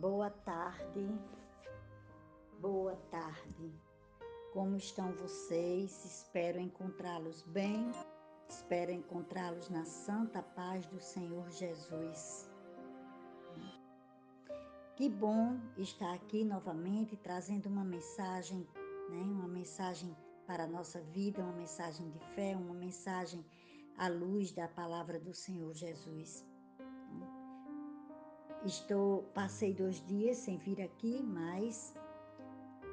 Boa tarde, boa tarde. Como estão vocês? Espero encontrá-los bem, espero encontrá-los na santa paz do Senhor Jesus. Que bom estar aqui novamente trazendo uma mensagem, né? Uma mensagem para a nossa vida, uma mensagem de fé, uma mensagem à luz da palavra do Senhor Jesus. Estou, passei dois dias sem vir aqui, mas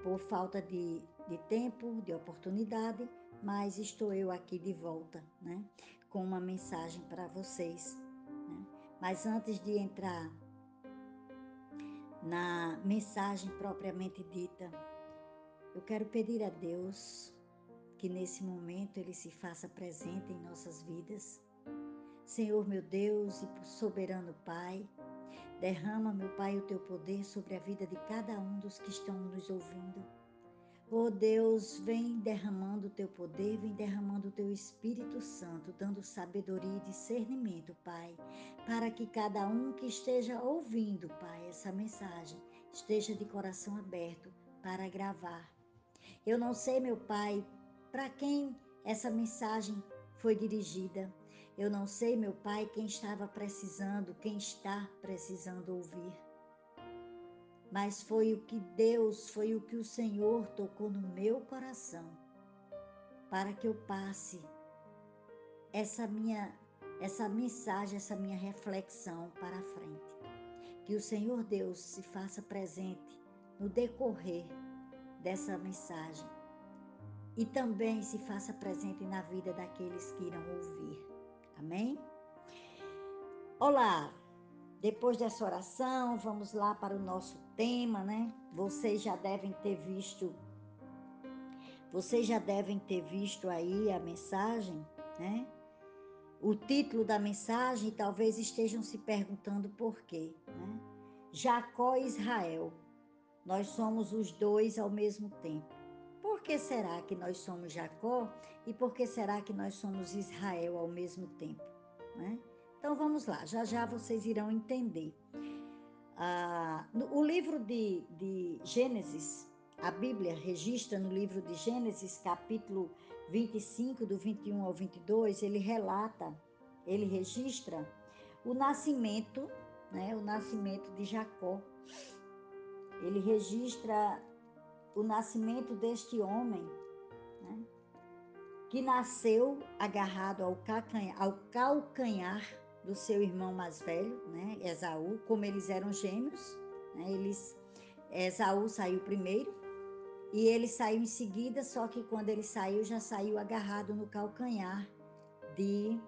por falta de, de tempo, de oportunidade, mas estou eu aqui de volta, né? Com uma mensagem para vocês. Né? Mas antes de entrar na mensagem propriamente dita, eu quero pedir a Deus que nesse momento Ele se faça presente em nossas vidas. Senhor meu Deus e soberano Pai, Derrama, meu Pai, o teu poder sobre a vida de cada um dos que estão nos ouvindo. Oh Deus, vem derramando o teu poder, vem derramando o teu Espírito Santo, dando sabedoria e discernimento, Pai, para que cada um que esteja ouvindo, Pai, essa mensagem, esteja de coração aberto para gravar. Eu não sei, meu Pai, para quem essa mensagem foi dirigida. Eu não sei, meu Pai, quem estava precisando, quem está precisando ouvir. Mas foi o que Deus, foi o que o Senhor tocou no meu coração para que eu passe essa minha essa mensagem, essa minha reflexão para a frente. Que o Senhor Deus se faça presente no decorrer dessa mensagem e também se faça presente na vida daqueles que irão ouvir. Amém? Olá! Depois dessa oração, vamos lá para o nosso tema, né? Vocês já devem ter visto, vocês já devem ter visto aí a mensagem, né? O título da mensagem, talvez estejam se perguntando por quê, né? Jacó e Israel. Nós somos os dois ao mesmo tempo. Por que será que nós somos Jacó e por que será que nós somos Israel ao mesmo tempo? Né? Então vamos lá, já já vocês irão entender. Ah, o livro de, de Gênesis, a Bíblia registra no livro de Gênesis, capítulo 25, do 21 ao 22, ele relata, ele registra o nascimento, né, o nascimento de Jacó. Ele registra o nascimento deste homem, né, que nasceu agarrado ao calcanhar, ao calcanhar, do seu irmão mais velho, né, Esaú, como eles eram gêmeos, né, eles, Esaú saiu primeiro e ele saiu em seguida, só que quando ele saiu, já saiu agarrado no calcanhar de,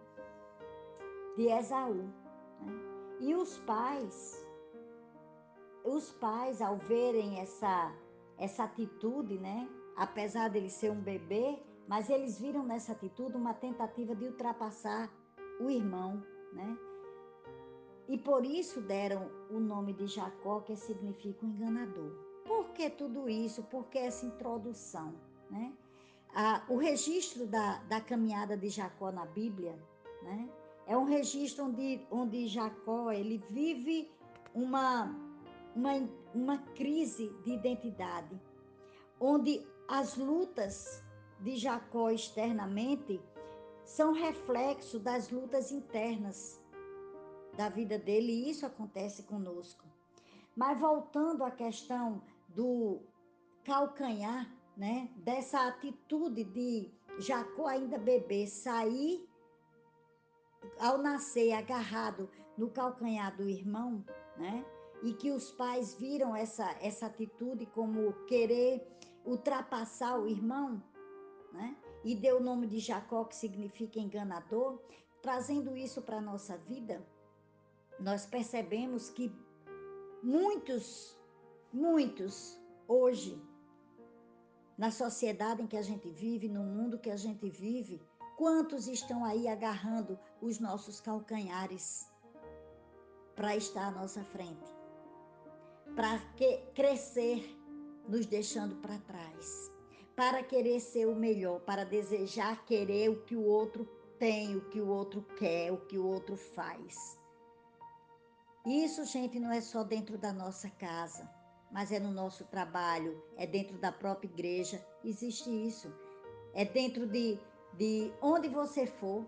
de Esaú. Né? E os pais, os pais, ao verem essa essa atitude, né? Apesar dele ser um bebê, mas eles viram nessa atitude uma tentativa de ultrapassar o irmão, né? E por isso deram o nome de Jacó, que significa o enganador. Por que tudo isso? Por que essa introdução, né? Ah, o registro da, da caminhada de Jacó na Bíblia, né? É um registro onde, onde Jacó ele vive uma uma, uma crise de identidade, onde as lutas de Jacó externamente são reflexo das lutas internas da vida dele, e isso acontece conosco. Mas voltando à questão do calcanhar, né, dessa atitude de Jacó ainda bebê sair ao nascer agarrado no calcanhar do irmão, né? E que os pais viram essa, essa atitude como querer ultrapassar o irmão, né? E deu o nome de Jacó, que significa enganador, trazendo isso para a nossa vida, nós percebemos que muitos, muitos hoje, na sociedade em que a gente vive, no mundo que a gente vive, quantos estão aí agarrando os nossos calcanhares para estar à nossa frente? Para crescer nos deixando para trás, para querer ser o melhor, para desejar querer o que o outro tem, o que o outro quer, o que o outro faz. Isso, gente, não é só dentro da nossa casa, mas é no nosso trabalho, é dentro da própria igreja. Existe isso. É dentro de, de onde você for.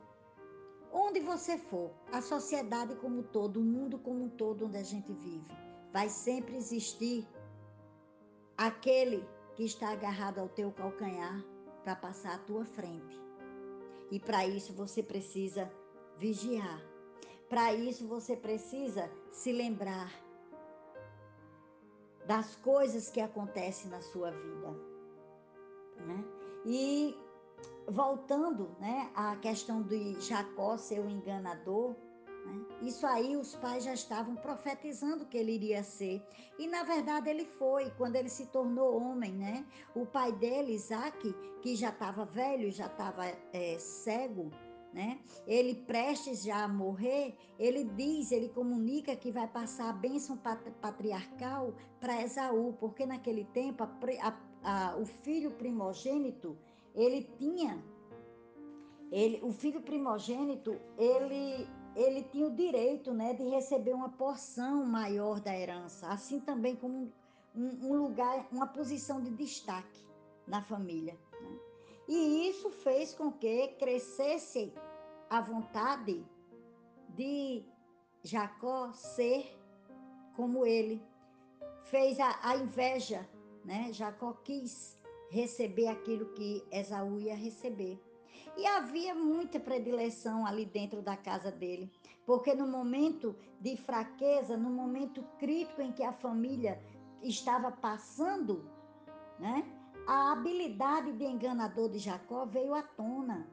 Onde você for, a sociedade como todo, o mundo como um todo onde a gente vive, vai sempre existir aquele que está agarrado ao teu calcanhar para passar à tua frente. E para isso você precisa vigiar. Para isso você precisa se lembrar das coisas que acontecem na sua vida. Né? E voltando né, à questão de Jacó ser o enganador, isso aí os pais já estavam profetizando que ele iria ser. E na verdade ele foi, quando ele se tornou homem, né? O pai dele, Isaac, que já estava velho, já estava é, cego, né? Ele prestes já a morrer, ele diz, ele comunica que vai passar a bênção patriarcal para Esaú, porque naquele tempo a, a, a, o filho primogênito ele tinha, ele, o filho primogênito, ele, ele tinha o direito, né, de receber uma porção maior da herança, assim também como um, um lugar, uma posição de destaque na família. Né? E isso fez com que crescesse a vontade de Jacó ser como ele. Fez a, a inveja, né? Jacó quis receber aquilo que Esaú ia receber. E havia muita predileção ali dentro da casa dele, porque no momento de fraqueza, no momento crítico em que a família estava passando, né? A habilidade de enganador de Jacó veio à tona.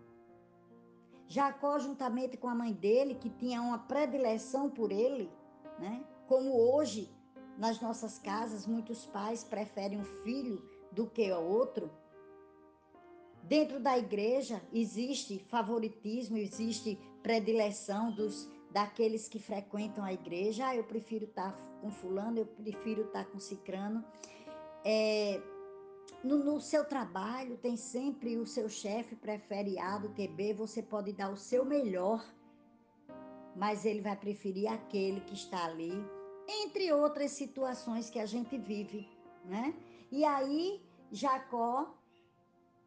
Jacó, juntamente com a mãe dele, que tinha uma predileção por ele, né? Como hoje, nas nossas casas, muitos pais preferem um filho do que o outro. Dentro da igreja existe favoritismo, existe predileção dos daqueles que frequentam a igreja. Ah, eu prefiro estar com fulano, eu prefiro estar com cicrano. É, no, no, seu trabalho tem sempre o seu chefe prefere A do que B, você pode dar o seu melhor, mas ele vai preferir aquele que está ali, entre outras situações que a gente vive, né? E aí Jacó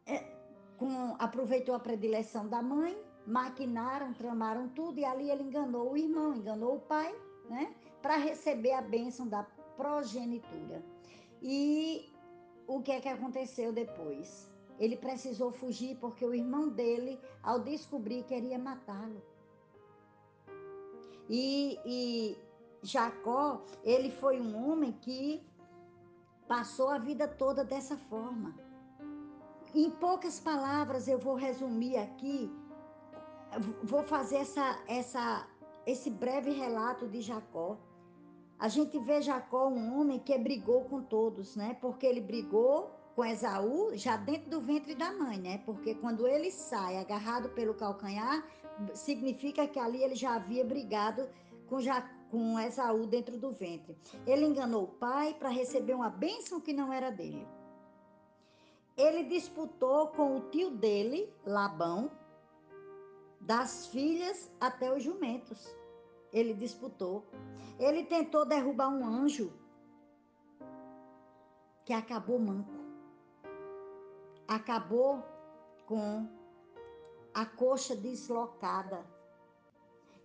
é, com, aproveitou a predileção da mãe, maquinaram, tramaram tudo, e ali ele enganou o irmão, enganou o pai, né? Para receber a bênção da progenitura. E o que é que aconteceu depois? Ele precisou fugir porque o irmão dele, ao descobrir, queria matá-lo. E, e Jacó, ele foi um homem que passou a vida toda dessa forma. Em poucas palavras, eu vou resumir aqui, vou fazer essa, essa, esse breve relato de Jacó. A gente vê Jacó um homem que brigou com todos, né? Porque ele brigou com Esaú já dentro do ventre da mãe, né? Porque quando ele sai agarrado pelo calcanhar, significa que ali ele já havia brigado com com Esaú dentro do ventre. Ele enganou o pai para receber uma bênção que não era dele. Ele disputou com o tio dele, Labão, das filhas até os jumentos. Ele disputou. Ele tentou derrubar um anjo que acabou manco. Acabou com a coxa deslocada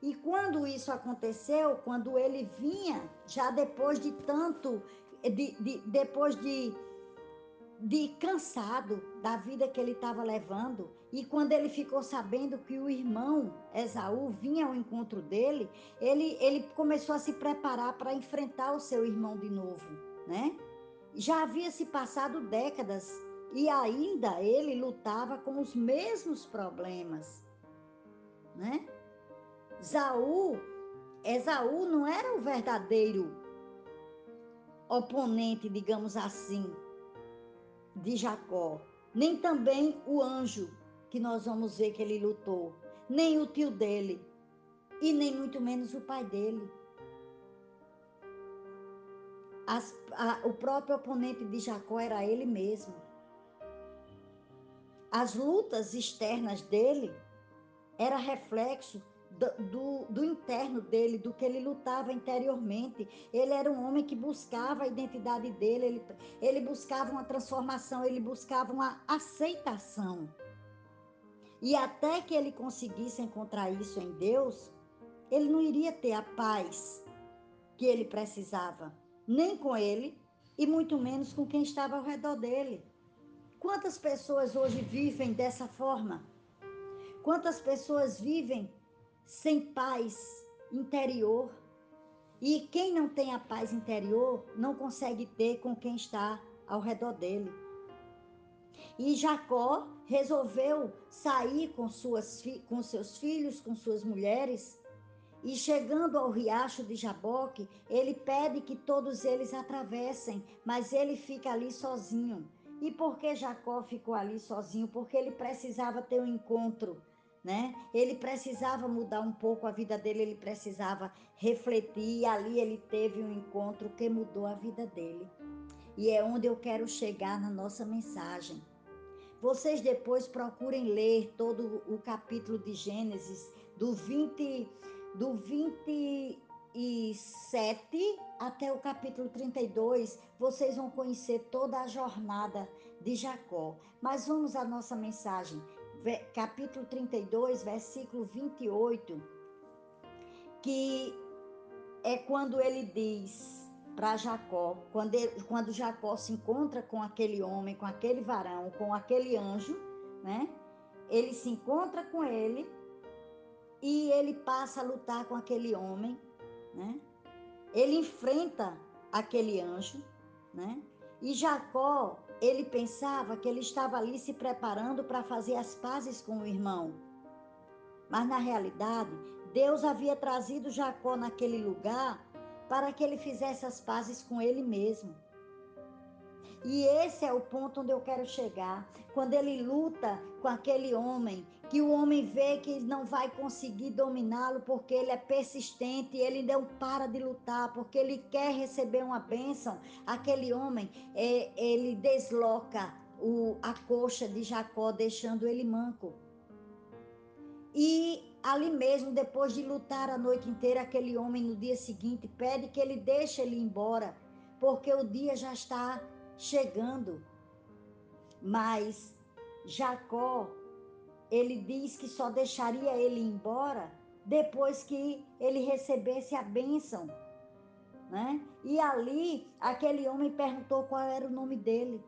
e quando isso aconteceu, quando ele vinha, já depois de tanto, de, de, depois de, de cansado da vida que ele estava levando, e quando ele ficou sabendo que o irmão Esaú vinha ao encontro dele, ele, ele começou a se preparar para enfrentar o seu irmão de novo, né? Já havia se passado décadas e ainda ele lutava com os mesmos problemas, né? Zaú, Esaú não era o verdadeiro oponente, digamos assim, de Jacó, nem também o anjo que nós vamos ver que ele lutou, nem o tio dele e nem muito menos o pai dele. As, a, o próprio oponente de Jacó era ele mesmo. As lutas externas dele era reflexo do, do, interno dele, do que ele lutava interiormente. Ele era um homem que buscava a identidade dele, ele, ele buscava uma transformação, ele buscava uma aceitação. E até que ele conseguisse encontrar isso em Deus, ele não iria ter a paz que ele precisava, nem com ele e muito menos com quem estava ao redor dele. Quantas pessoas hoje vivem dessa forma? Quantas pessoas vivem sem paz interior? E quem não tem a paz interior não consegue ter com quem está ao redor dele. E Jacó resolveu sair com, suas, com seus filhos, com suas mulheres, e chegando ao riacho de Jaboque, ele pede que todos eles atravessem, mas ele fica ali sozinho. E por que Jacó ficou ali sozinho? Porque ele precisava ter um encontro, né? Ele precisava mudar um pouco a vida dele, ele precisava refletir, e ali ele teve um encontro que mudou a vida dele. E é onde eu quero chegar na nossa mensagem. Vocês depois procurem ler todo o capítulo de Gênesis, do 20 do 27 até o capítulo 32, vocês vão conhecer toda a jornada de Jacó. Mas vamos à nossa mensagem. Capítulo 32, versículo 28, que é quando ele diz para Jacó, quando, quando Jacó se encontra com aquele homem, com aquele varão, com aquele anjo, né? Ele se encontra com ele e ele passa a lutar com aquele homem, né? Ele enfrenta aquele anjo, né? E Jacó, ele pensava que ele estava ali se preparando para fazer as pazes com o irmão. Mas na realidade, Deus havia trazido Jacó naquele lugar para que ele fizesse as pazes com ele mesmo. E esse é o ponto onde eu quero chegar. Quando ele luta com aquele homem, que o homem vê que não vai conseguir dominá-lo porque ele é persistente, ele não para de lutar, porque ele quer receber uma bênção, aquele homem, é, ele desloca o, a coxa de Jacó, deixando ele manco. E ali mesmo, depois de lutar a noite inteira, aquele homem no dia seguinte pede que ele deixe ele embora, porque o dia já está chegando. Mas Jacó, ele diz que só deixaria ele embora depois que ele recebesse a bênção. Né? E ali, aquele homem perguntou qual era o nome dele.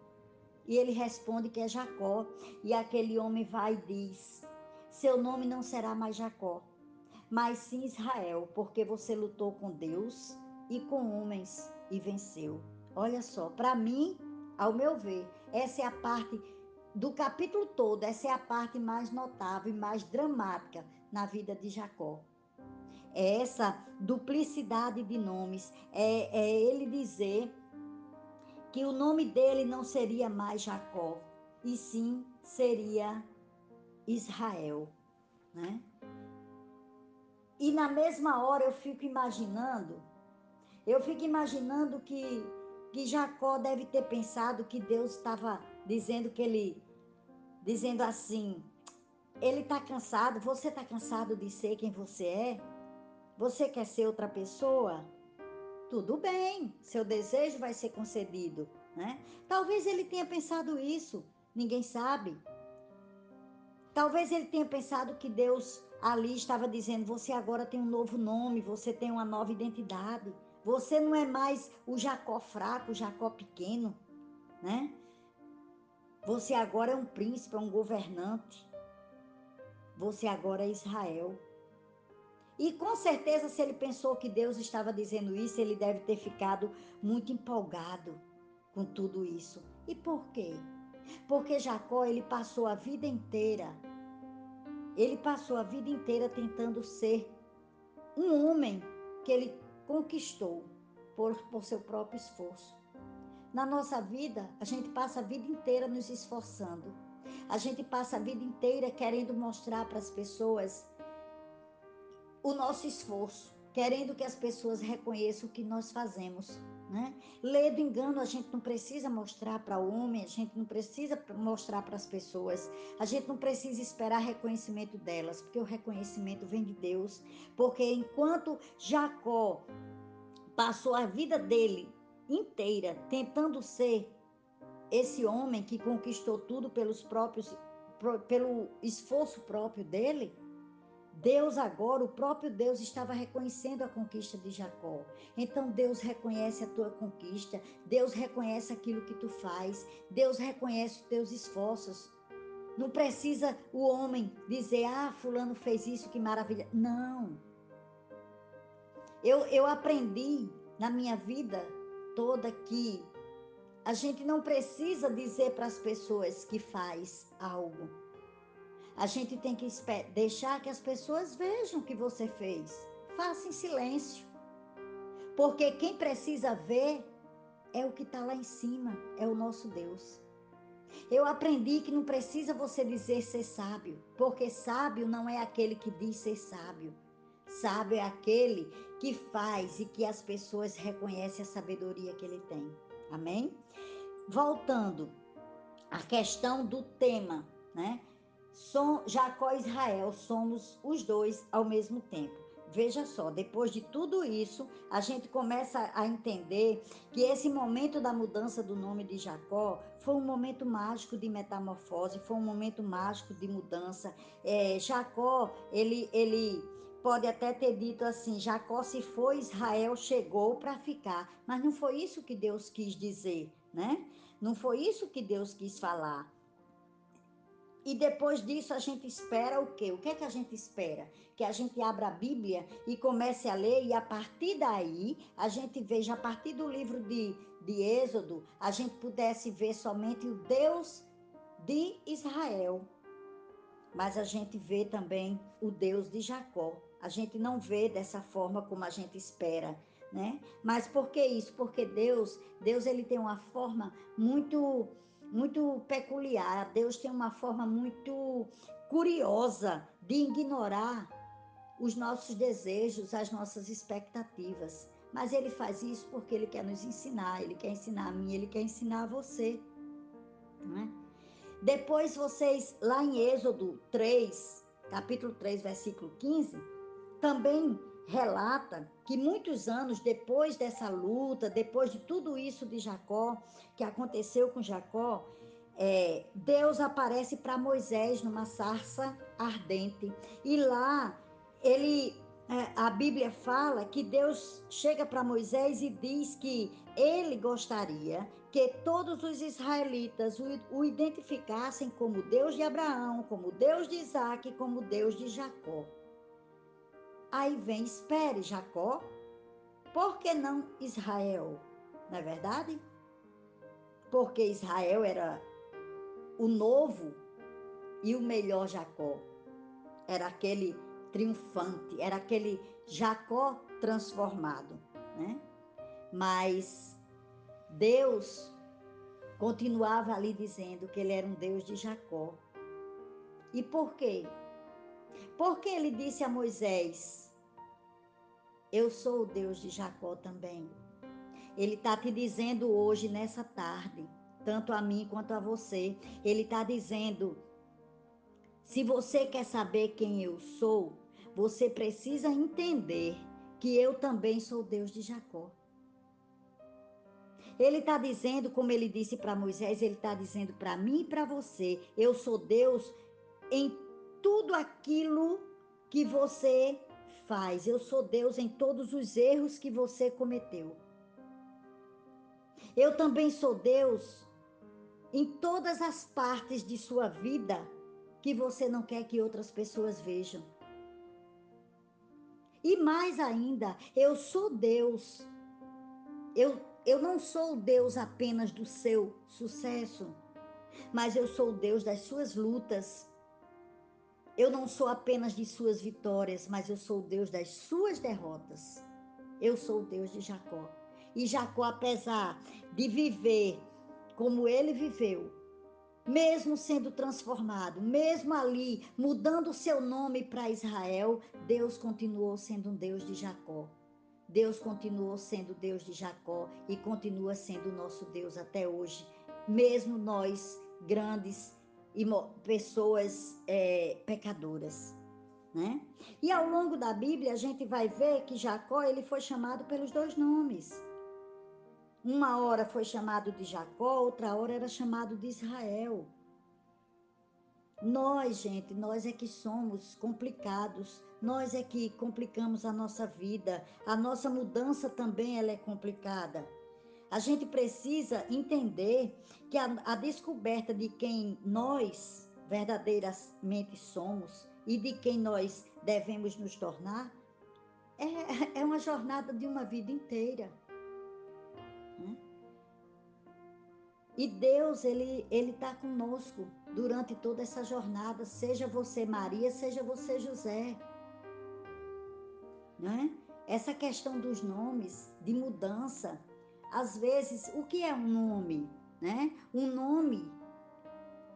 E ele responde que é Jacó. E aquele homem vai e diz: Seu nome não será mais Jacó, mas sim Israel, porque você lutou com Deus e com homens e venceu. Olha só, para mim, ao meu ver, essa é a parte do capítulo todo, essa é a parte mais notável e mais dramática na vida de Jacó. É essa duplicidade de nomes, é, é ele dizer que o nome dele não seria mais Jacó, e sim seria Israel, né? E na mesma hora eu fico imaginando, eu fico imaginando que que Jacó deve ter pensado que Deus estava dizendo que ele, dizendo assim, ele está cansado, você está cansado de ser quem você é? Você quer ser outra pessoa? Tudo bem, seu desejo vai ser concedido, né? Talvez ele tenha pensado isso, ninguém sabe. Talvez ele tenha pensado que Deus ali estava dizendo: você agora tem um novo nome, você tem uma nova identidade. Você não é mais o Jacó fraco, o Jacó pequeno, né? Você agora é um príncipe, é um governante. Você agora é Israel. E com certeza, se ele pensou que Deus estava dizendo isso, ele deve ter ficado muito empolgado com tudo isso. E por quê? Porque Jacó, ele passou a vida inteira, ele passou a vida inteira tentando ser um homem que ele conquistou por, por seu próprio esforço. Na nossa vida, a gente passa a vida inteira nos esforçando. A gente passa a vida inteira querendo mostrar para as pessoas o nosso esforço, querendo que as pessoas reconheçam o que nós fazemos. Né? Do engano, a gente não precisa mostrar para o homem, a gente não precisa mostrar para as pessoas, a gente não precisa esperar reconhecimento delas, porque o reconhecimento vem de Deus. Porque enquanto Jacó passou a vida dele inteira tentando ser esse homem que conquistou tudo pelos próprios, pelo esforço próprio dele, Deus agora, o próprio Deus estava reconhecendo a conquista de Jacó. Então Deus reconhece a tua conquista, Deus reconhece aquilo que tu faz, Deus reconhece os teus esforços. Não precisa o homem dizer, ah, fulano fez isso, que maravilha. Não. Eu, eu aprendi na minha vida toda que a gente não precisa dizer para as pessoas que faz algo. A gente tem que deixar que as pessoas vejam o que você fez. Faça em silêncio. Porque quem precisa ver é o que está lá em cima, é o nosso Deus. Eu aprendi que não precisa você dizer ser sábio, porque sábio não é aquele que diz ser sábio. Sábio é aquele que faz e que as pessoas reconhecem a sabedoria que ele tem. Amém? Voltando à questão do tema, né? Som, Jacó e Israel somos os dois ao mesmo tempo. Veja só, depois de tudo isso, a gente começa a entender que esse momento da mudança do nome de Jacó foi um momento mágico de metamorfose, foi um momento mágico de mudança. É, Jacó, ele, ele pode até ter dito assim: Jacó se foi, Israel chegou para ficar. Mas não foi isso que Deus quis dizer, né? Não foi isso que Deus quis falar. E depois disso a gente espera o quê? O que é que a gente espera? Que a gente abra a Bíblia e comece a ler e a partir daí a gente veja, a partir do livro de, de Êxodo, a gente pudesse ver somente o Deus de Israel. Mas a gente vê também o Deus de Jacó. A gente não vê dessa forma como a gente espera, né? Mas por que isso? Porque Deus, Deus ele tem uma forma muito muito peculiar. Deus tem uma forma muito curiosa de ignorar os nossos desejos, as nossas expectativas. Mas ele faz isso porque ele quer nos ensinar, ele quer ensinar a mim, ele quer ensinar a você. Não é? Depois vocês, lá em Êxodo 3, capítulo 3, versículo 15, também relata que muitos anos depois dessa luta, depois de tudo isso de Jacó, que aconteceu com Jacó, é, Deus aparece para Moisés numa sarça ardente. E lá ele é, a Bíblia fala que Deus chega para Moisés e diz que ele gostaria que todos os israelitas o, o, identificassem como Deus de Abraão, como Deus de Isaac, como Deus de Jacó. Aí vem, espere, Jacó, por que não Israel? Não é verdade? Porque Israel era o novo e o melhor Jacó. Era aquele triunfante, era aquele Jacó transformado, né? Mas Deus continuava ali dizendo que ele era um Deus de Jacó. E por quê? Porque ele disse a Moisés: Eu sou o Deus de Jacó também. Ele está te dizendo hoje, nessa tarde, tanto a mim quanto a você, ele está dizendo: se você quer saber quem eu sou, você precisa entender que eu também sou Deus de Jacó. Ele está dizendo, como ele disse para Moisés, ele está dizendo para mim e para você: eu sou Deus em tudo aquilo que você faz. Eu sou Deus em todos os erros que você cometeu. Eu também sou Deus em todas as partes de sua vida que você não quer que outras pessoas vejam. E mais ainda, eu sou Deus. Eu, eu não sou Deus apenas do seu sucesso, mas eu sou Deus das suas lutas, eu não sou apenas de suas vitórias, mas eu sou o Deus das suas derrotas. Eu sou o Deus de Jacó. E Jacó, apesar de viver como ele viveu, mesmo sendo transformado, mesmo ali mudando o seu nome para Israel, Deus continuou sendo um Deus de Jacó. Deus continuou sendo Deus de Jacó e continua sendo o nosso Deus até hoje, mesmo nós grandes pessoas é, pecadoras. Né? E ao longo da Bíblia a gente vai ver que Jacó ele foi chamado pelos dois nomes. Uma hora foi chamado de Jacó, outra hora era chamado de Israel. Nós, gente, nós é que somos complicados, nós é que complicamos a nossa vida, a nossa mudança também ela é complicada. A gente precisa entender que a, a descoberta de quem nós verdadeiramente somos e de quem nós devemos nos tornar é, é uma jornada de uma vida inteira. Né? E Deus, Ele está conosco durante toda essa jornada, seja você Maria, seja você José. Né? Essa questão dos nomes, de mudança, às vezes, o que é um nome? Né? Um nome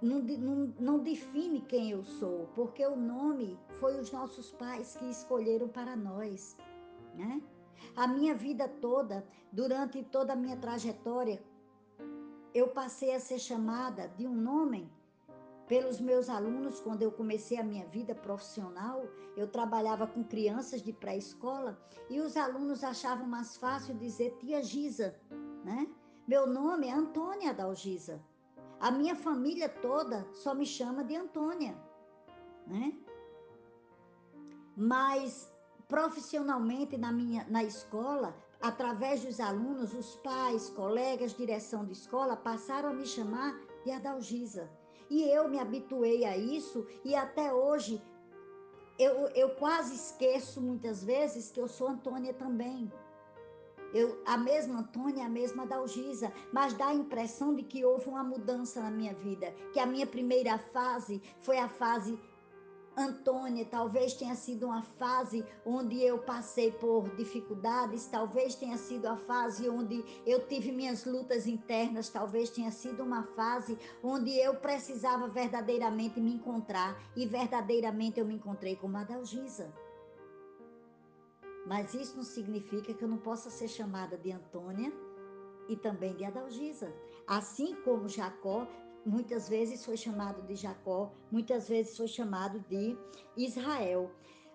não, não, não define quem eu sou, porque o nome foi os nossos pais que escolheram para nós. Né? A minha vida toda, durante toda a minha trajetória, eu passei a ser chamada de um nome pelos meus alunos quando eu comecei a minha vida profissional. Eu trabalhava com crianças de pré-escola e os alunos achavam mais fácil dizer tia Giza, né? Meu nome é Antônia Dalgisa. A minha família toda só me chama de Antônia, né? Mas profissionalmente na minha na escola, através dos alunos, os pais, colegas, direção de escola passaram a me chamar de Adalgisa. E eu me habituei a isso e até hoje eu, eu quase esqueço muitas vezes que eu sou Antônia também. Eu, a mesma Antônia, a mesma Dalgisa, mas dá a impressão de que houve uma mudança na minha vida, que a minha primeira fase foi a fase Antônia, talvez tenha sido uma fase onde eu passei por dificuldades, talvez tenha sido a fase onde eu tive minhas lutas internas, talvez tenha sido uma fase onde eu precisava verdadeiramente me encontrar e verdadeiramente eu me encontrei com Madalgisa. Mas isso não significa que eu não possa ser chamada de Antônia e também de Adalgisa. Assim como Jacó muitas vezes foi chamado de Jacó, muitas vezes foi chamado de Israel.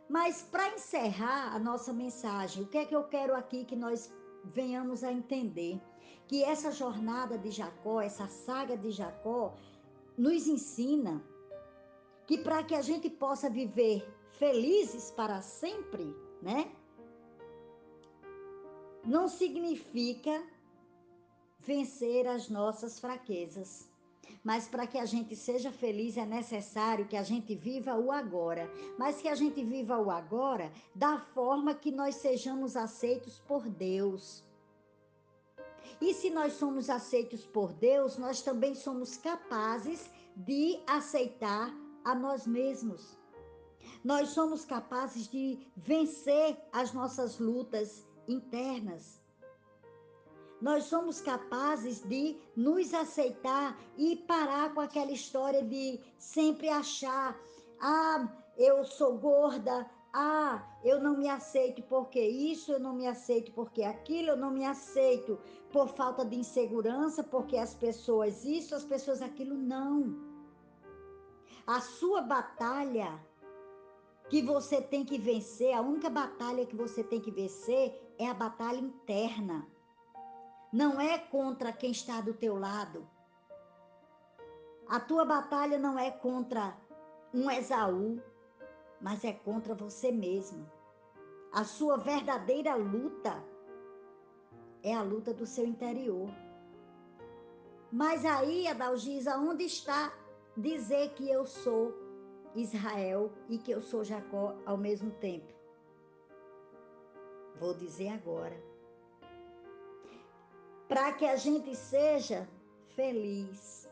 Mas para encerrar a nossa mensagem, o que é que eu quero aqui que nós venhamos a entender? Que essa jornada de Jacó, essa saga de Jacó, nos ensina que para que a gente possa viver felizes para sempre, né? Não significa vencer as nossas fraquezas. Mas para que a gente seja feliz é necessário que a gente viva o agora. Mas que a gente viva o agora da forma que nós sejamos aceitos por Deus. E se nós somos aceitos por Deus, nós também somos capazes de aceitar a nós mesmos. Nós somos capazes de vencer as nossas lutas internas nós somos capazes de nos aceitar e parar com aquela história de sempre achar: ah, eu sou gorda, ah, eu não me aceito porque isso, eu não me aceito porque aquilo, eu não me aceito por falta de insegurança, porque as pessoas isso, as pessoas aquilo. Não. A sua batalha que você tem que vencer, a única batalha que você tem que vencer é a batalha interna não é contra quem está do teu lado. A tua batalha não é contra um Esaú, mas é contra você mesmo. A sua verdadeira luta é a luta do seu interior. Mas aí, Adalgisa, onde está dizer que eu sou Israel e que eu sou Jacó ao mesmo tempo? Vou dizer agora para que a gente seja feliz.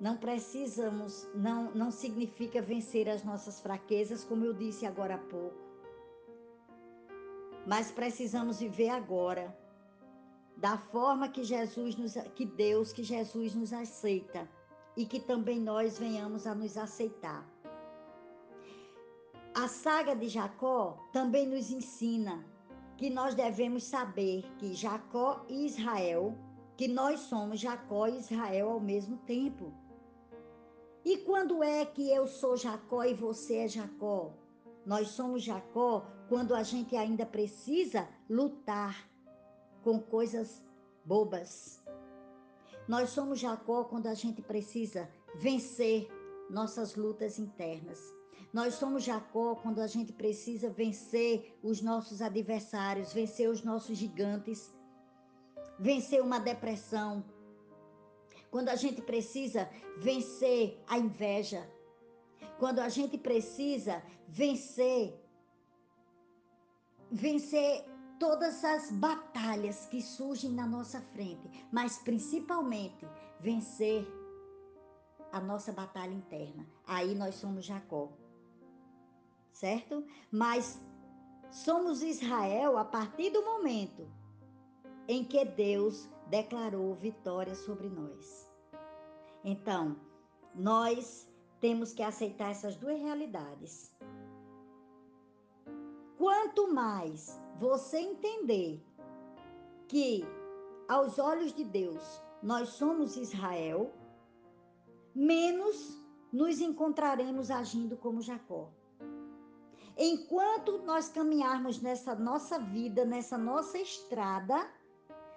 Não precisamos, não, não significa vencer as nossas fraquezas, como eu disse agora há pouco. Mas precisamos viver agora, da forma que Jesus nos, que Deus, que Jesus nos aceita e que também nós venhamos a nos aceitar. a saga de Jacó também nos ensina que nós devemos saber que Jacó e Israel, que nós somos Jacó e Israel ao mesmo tempo. E quando é que eu sou Jacó e você é Jacó? Nós somos Jacó quando a gente ainda precisa lutar com coisas bobas. Nós somos Jacó quando a gente precisa vencer nossas lutas internas. Nós somos Jacó quando a gente precisa vencer os nossos adversários, vencer os nossos gigantes, vencer uma depressão. Quando a gente precisa vencer a inveja. Quando a gente precisa vencer vencer todas as batalhas que surgem na nossa frente, mas principalmente vencer a nossa batalha interna. Aí nós somos Jacó certo? Mas somos Israel a partir do momento em que Deus declarou vitória sobre nós. Então, nós temos que aceitar essas duas realidades. Quanto mais você entender que, aos olhos de Deus, nós somos Israel, menos nos encontraremos agindo como Jacó. Enquanto nós caminharmos nessa nossa vida, nessa nossa estrada,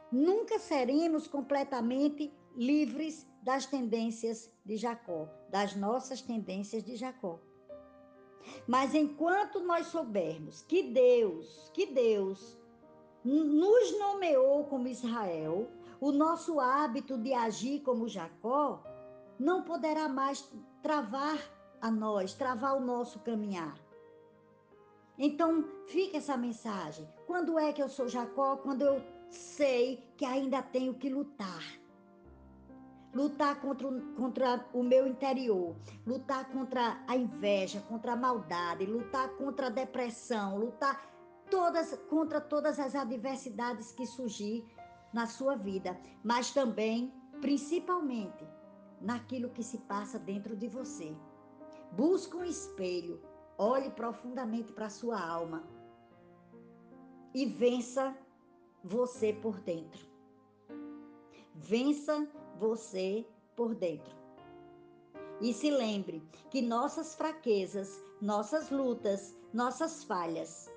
nunca seremos completamente livres das tendências de Jacó, das nossas tendências de Jacó. Mas enquanto nós soubermos que Deus, que Deus nos nomeou como Israel, o nosso hábito de agir como Jacó não poderá mais travar a nós, travar o nosso caminhar. Então, fica essa mensagem. Quando é que eu sou Jacó? Quando eu sei que ainda tenho que lutar. Lutar contra, contra o meu interior, lutar contra a inveja, contra a maldade, lutar contra a depressão, lutar todas, contra todas as adversidades que surgir na sua vida, mas também, principalmente, naquilo que se passa dentro de você. Busca um espelho Olhe profundamente para a sua alma e vença você por dentro. Vença você por dentro. E se lembre que nossas fraquezas, nossas lutas, nossas falhas,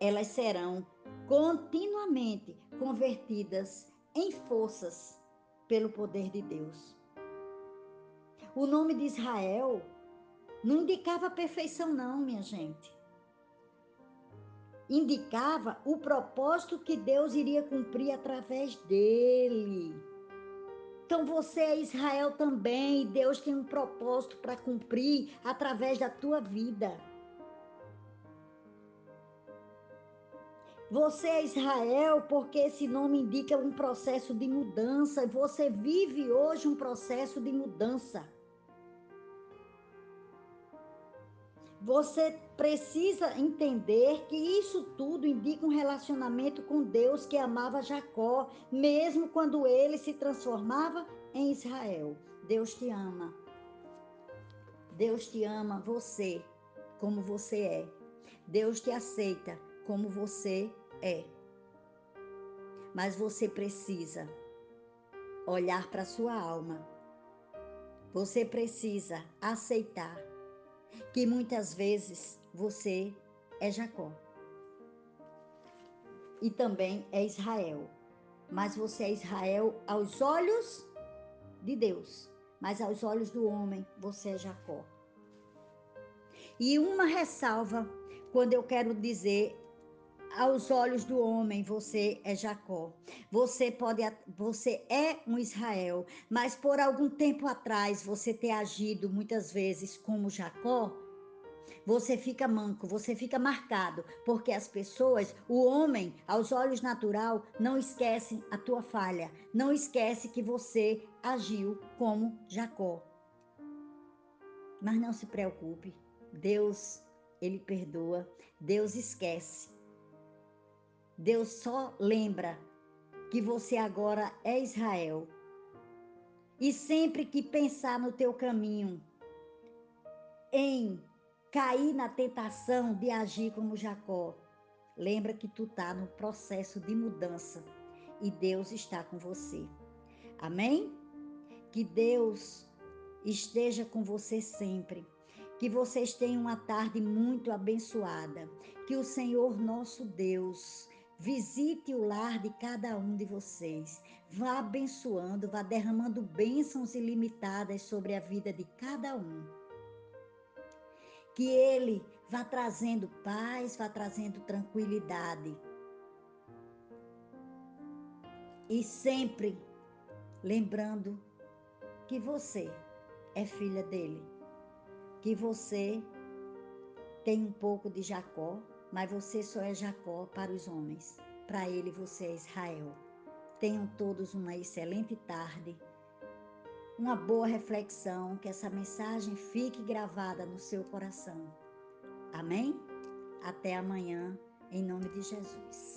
elas serão continuamente convertidas em forças pelo poder de Deus. O nome de Israel não indicava perfeição, não, minha gente. Indicava o propósito que Deus iria cumprir através dele. Então você é Israel também, e Deus tem um propósito para cumprir através da tua vida. Você é Israel porque esse nome indica um processo de mudança. Você vive hoje um processo de mudança. Você precisa entender que isso tudo indica um relacionamento com Deus que amava Jacó, mesmo quando ele se transformava em Israel. Deus te ama. Deus te ama você como você é. Deus te aceita como você é. Mas você precisa olhar para sua alma. Você precisa aceitar que muitas vezes você é Jacó. E também é Israel. Mas você é Israel aos olhos de Deus. Mas aos olhos do homem, você é Jacó. E uma ressalva, quando eu quero dizer aos olhos do homem você é Jacó. Você pode você é um Israel, mas por algum tempo atrás você ter agido muitas vezes como Jacó, você fica manco, você fica marcado, porque as pessoas, o homem, aos olhos natural, não esquecem a tua falha, não esquece que você agiu como Jacó. Mas não se preocupe, Deus, ele perdoa, Deus esquece. Deus só lembra que você agora é Israel. E sempre que pensar no teu caminho em cair na tentação de agir como Jacó, lembra que tu tá no processo de mudança e Deus está com você. Amém? Que Deus esteja com você sempre. Que vocês tenham uma tarde muito abençoada. Que o Senhor nosso Deus visite o lar de cada um de vocês. Vá abençoando, vá derramando bênçãos ilimitadas sobre a vida de cada um. Que Ele vá trazendo paz, vá trazendo tranquilidade. E sempre lembrando que você é filha dele, que você tem um pouco de Jacó, mas você só é Jacó para os homens. Para ele você é Israel. Tenham todos uma excelente tarde, uma boa reflexão, que essa mensagem fique gravada no seu coração. Amém? Até amanhã, em nome de Jesus.